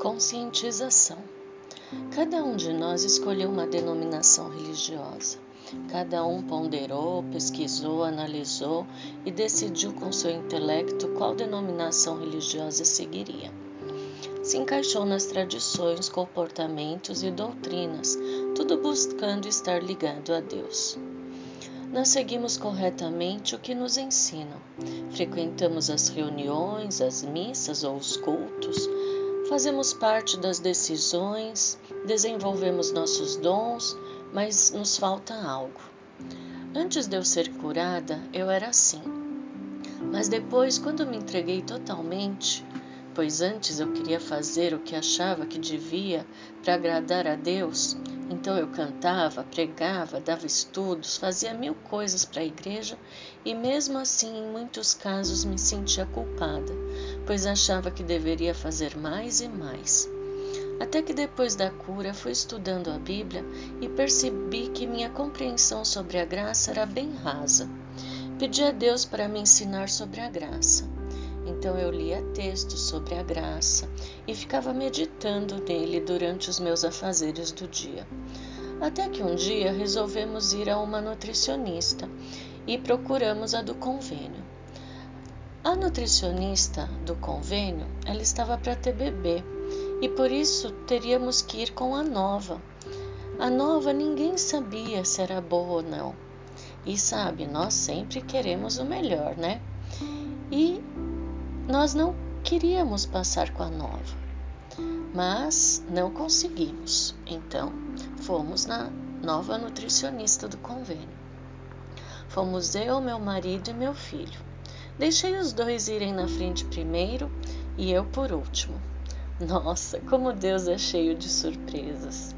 Conscientização. Cada um de nós escolheu uma denominação religiosa. Cada um ponderou, pesquisou, analisou e decidiu com seu intelecto qual denominação religiosa seguiria. Se encaixou nas tradições, comportamentos e doutrinas, tudo buscando estar ligado a Deus. Nós seguimos corretamente o que nos ensinam. Frequentamos as reuniões, as missas ou os cultos Fazemos parte das decisões, desenvolvemos nossos dons, mas nos falta algo. Antes de eu ser curada, eu era assim. Mas depois, quando me entreguei totalmente, pois antes eu queria fazer o que achava que devia para agradar a Deus, então eu cantava, pregava, dava estudos, fazia mil coisas para a igreja e mesmo assim, em muitos casos, me sentia culpada, pois achava que deveria fazer mais e mais. Até que depois da cura fui estudando a Bíblia e percebi que minha compreensão sobre a graça era bem rasa. Pedi a Deus para me ensinar sobre a graça. Então eu lia textos sobre a graça e ficava meditando nele durante os meus afazeres do dia. Até que um dia resolvemos ir a uma nutricionista e procuramos a do convênio. A nutricionista do convênio, ela estava para ter bebê e por isso teríamos que ir com a nova. A nova ninguém sabia se era boa ou não. E sabe, nós sempre queremos o melhor, né? E nós não queríamos passar com a nova, mas não conseguimos. Então, fomos na nova nutricionista do convênio. Fomos eu, meu marido e meu filho. Deixei os dois irem na frente primeiro e eu por último. Nossa, como Deus é cheio de surpresas.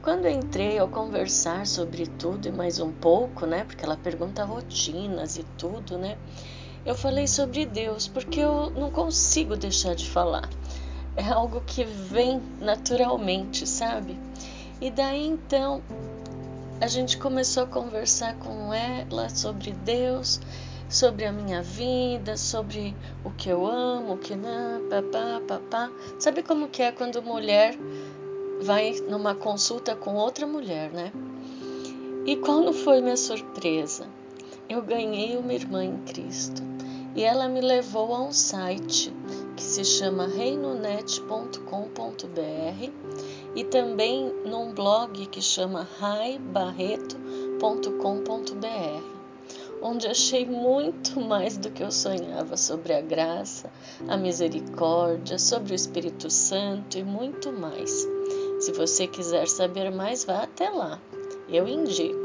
Quando entrei ao conversar sobre tudo e mais um pouco, né? Porque ela pergunta rotinas e tudo, né? Eu falei sobre Deus porque eu não consigo deixar de falar. É algo que vem naturalmente, sabe? E daí então a gente começou a conversar com ela sobre Deus, sobre a minha vida, sobre o que eu amo, o que não, papá, papá. Sabe como que é quando mulher vai numa consulta com outra mulher, né? E qual não foi minha surpresa? Eu ganhei uma irmã em Cristo e ela me levou a um site que se chama reinonet.com.br e também num blog que chama raibarreto.com.br, onde achei muito mais do que eu sonhava sobre a graça, a misericórdia, sobre o Espírito Santo e muito mais. Se você quiser saber mais, vá até lá. Eu indico.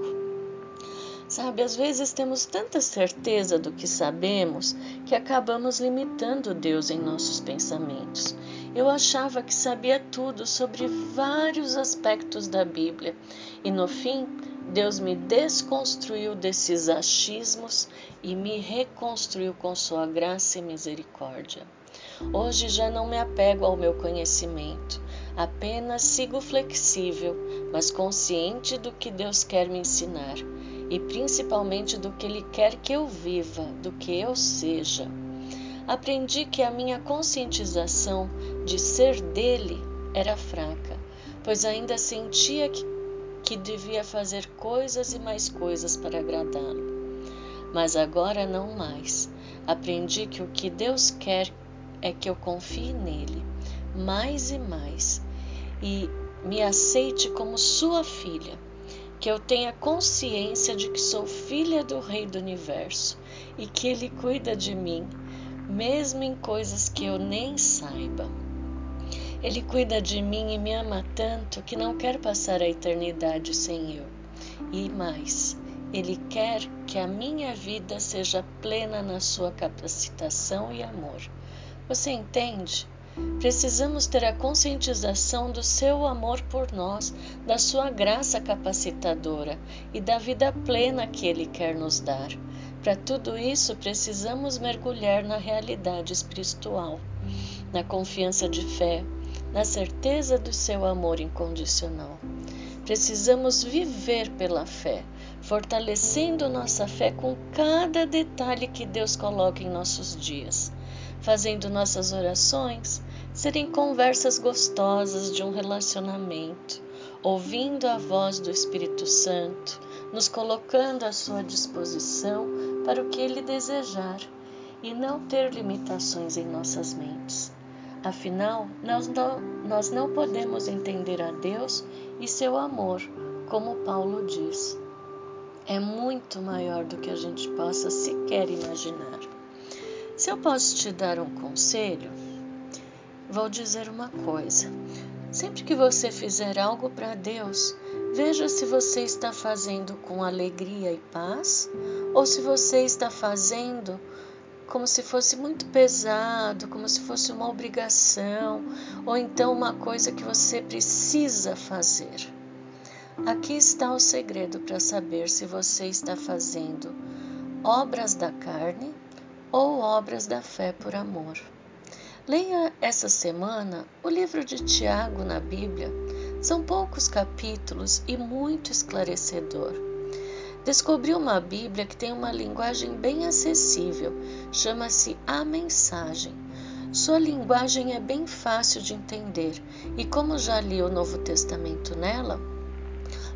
Sabe, às vezes temos tanta certeza do que sabemos que acabamos limitando Deus em nossos pensamentos. Eu achava que sabia tudo sobre vários aspectos da Bíblia e no fim Deus me desconstruiu desses achismos e me reconstruiu com sua graça e misericórdia. Hoje já não me apego ao meu conhecimento, apenas sigo flexível, mas consciente do que Deus quer me ensinar e principalmente do que Ele quer que eu viva, do que eu seja. Aprendi que a minha conscientização de ser dele era fraca, pois ainda sentia que, que devia fazer coisas e mais coisas para agradá-lo. Mas agora não mais. Aprendi que o que Deus quer é que eu confie nele, mais e mais, e me aceite como sua filha que eu tenha consciência de que sou filha do Rei do Universo e que Ele cuida de mim, mesmo em coisas que eu nem saiba. Ele cuida de mim e me ama tanto que não quer passar a eternidade sem eu. E mais, Ele quer que a minha vida seja plena na sua capacitação e amor. Você entende? Precisamos ter a conscientização do seu amor por nós, da sua graça capacitadora e da vida plena que Ele quer nos dar. Para tudo isso, precisamos mergulhar na realidade espiritual, na confiança de fé, na certeza do seu amor incondicional. Precisamos viver pela fé, fortalecendo nossa fé com cada detalhe que Deus coloca em nossos dias, fazendo nossas orações serem conversas gostosas de um relacionamento, ouvindo a voz do Espírito Santo, nos colocando à sua disposição para o que ele desejar e não ter limitações em nossas mentes. Afinal, nós não, nós não podemos entender a Deus e seu amor, como Paulo diz. É muito maior do que a gente possa sequer imaginar. Se eu posso te dar um conselho, vou dizer uma coisa. Sempre que você fizer algo para Deus, veja se você está fazendo com alegria e paz ou se você está fazendo como se fosse muito pesado, como se fosse uma obrigação, ou então uma coisa que você precisa fazer. Aqui está o segredo para saber se você está fazendo obras da carne ou obras da fé por amor. Leia essa semana o livro de Tiago na Bíblia. São poucos capítulos e muito esclarecedor. Descobri uma Bíblia que tem uma linguagem bem acessível, chama-se A Mensagem. Sua linguagem é bem fácil de entender e, como já li o Novo Testamento nela,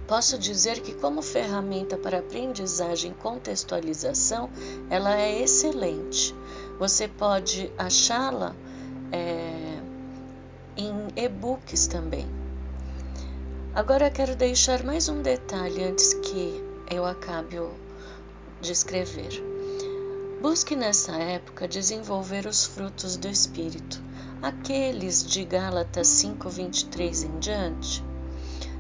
posso dizer que, como ferramenta para aprendizagem e contextualização, ela é excelente. Você pode achá-la é, em e-books também. Agora quero deixar mais um detalhe antes que eu acabo de escrever. Busque nessa época desenvolver os frutos do Espírito, aqueles de Gálatas 5:23 em diante.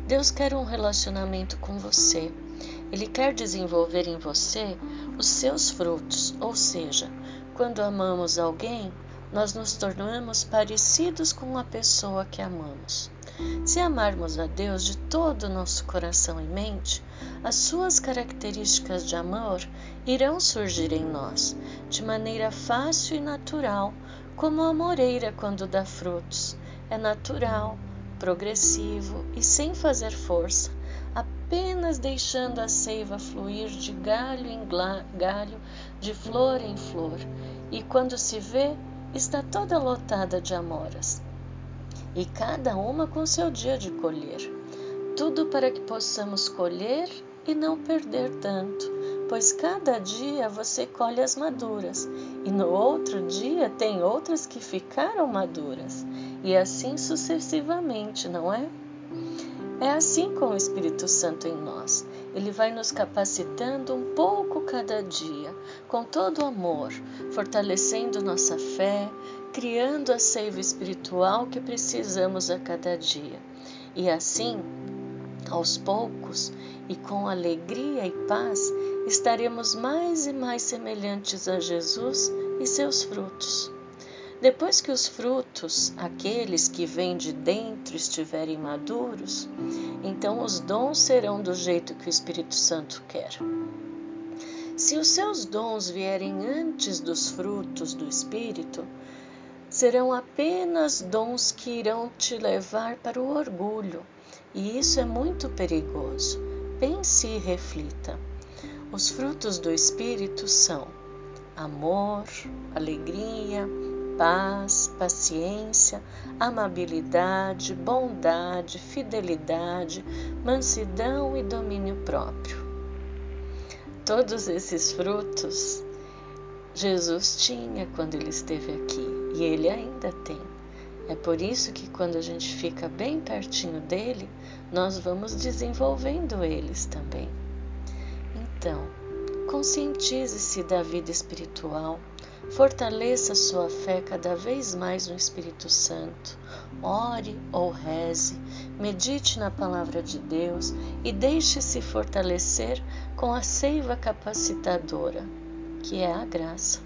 Deus quer um relacionamento com você. Ele quer desenvolver em você os seus frutos, ou seja, quando amamos alguém, nós nos tornamos parecidos com a pessoa que amamos. Se amarmos a Deus de todo o nosso coração e mente, as suas características de amor irão surgir em nós, de maneira fácil e natural, como a moreira quando dá frutos. É natural, progressivo e sem fazer força, apenas deixando a seiva fluir de galho em galho, de flor em flor, e quando se vê, está toda lotada de amoras. E cada uma com seu dia de colher. Tudo para que possamos colher e não perder tanto, pois cada dia você colhe as maduras e no outro dia tem outras que ficaram maduras, e assim sucessivamente, não é? É assim com o Espírito Santo em nós. Ele vai nos capacitando um pouco cada dia, com todo amor, fortalecendo nossa fé, criando a seiva espiritual que precisamos a cada dia. E assim, aos poucos e com alegria e paz, estaremos mais e mais semelhantes a Jesus e seus frutos. Depois que os frutos, aqueles que vêm de dentro, estiverem maduros, então os dons serão do jeito que o Espírito Santo quer. Se os seus dons vierem antes dos frutos do Espírito, serão apenas dons que irão te levar para o orgulho, e isso é muito perigoso. Pense e reflita. Os frutos do Espírito são amor, alegria, paz, paciência, amabilidade, bondade, fidelidade, mansidão e domínio próprio. Todos esses frutos Jesus tinha quando ele esteve aqui e ele ainda tem. É por isso que quando a gente fica bem pertinho dele, nós vamos desenvolvendo eles também. Então, conscientize-se da vida espiritual, fortaleça sua fé cada vez mais no Espírito Santo, ore ou reze, medite na palavra de Deus e deixe-se fortalecer com a seiva capacitadora que é a graça,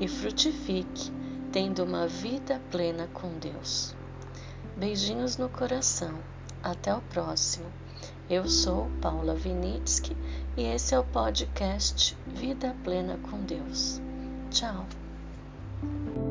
e frutifique, tendo uma vida plena com Deus. Beijinhos no coração. Até o próximo. Eu sou Paula Vinitsky e esse é o podcast Vida Plena com Deus. Tchau. thank you